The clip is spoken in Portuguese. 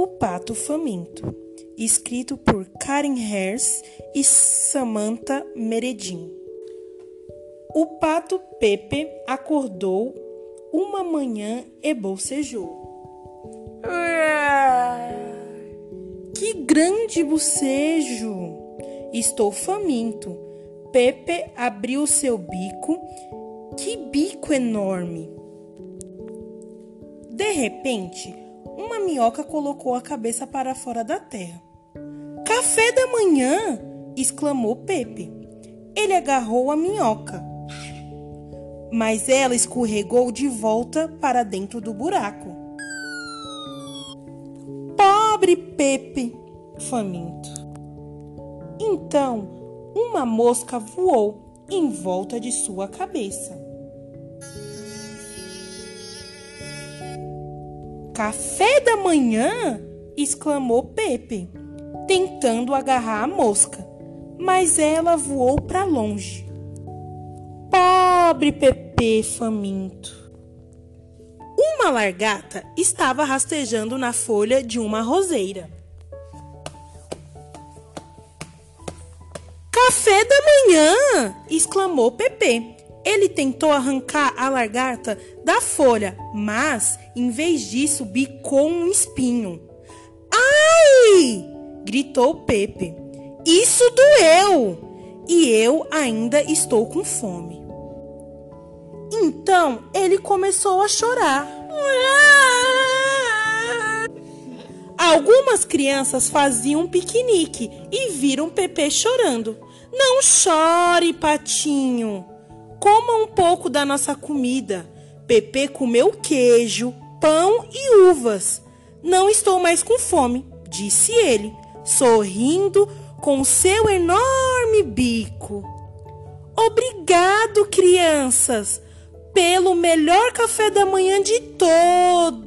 O Pato Faminto, escrito por Karen Hers e Samantha Meredin. O pato Pepe acordou uma manhã e bocejou. Que grande bocejo! Estou faminto. Pepe abriu seu bico. Que bico enorme! De repente, uma minhoca colocou a cabeça para fora da terra. Café da manhã! exclamou Pepe. Ele agarrou a minhoca, mas ela escorregou de volta para dentro do buraco. Pobre Pepe, faminto. Então, uma mosca voou em volta de sua cabeça. Café da manhã? exclamou Pepe, tentando agarrar a mosca, mas ela voou para longe. Pobre Pepe faminto. Uma largata estava rastejando na folha de uma roseira. Café da manhã! exclamou Pepe. Ele tentou arrancar a lagarta da folha, mas, em vez disso, bicou um espinho. Ai! gritou Pepe. Isso doeu! E eu ainda estou com fome. Então ele começou a chorar. Algumas crianças faziam piquenique e viram Pepe chorando. Não chore, patinho. Coma um pouco da nossa comida. Pepe comeu queijo, pão e uvas. Não estou mais com fome, disse ele, sorrindo com seu enorme bico. Obrigado, crianças, pelo melhor café da manhã de todos.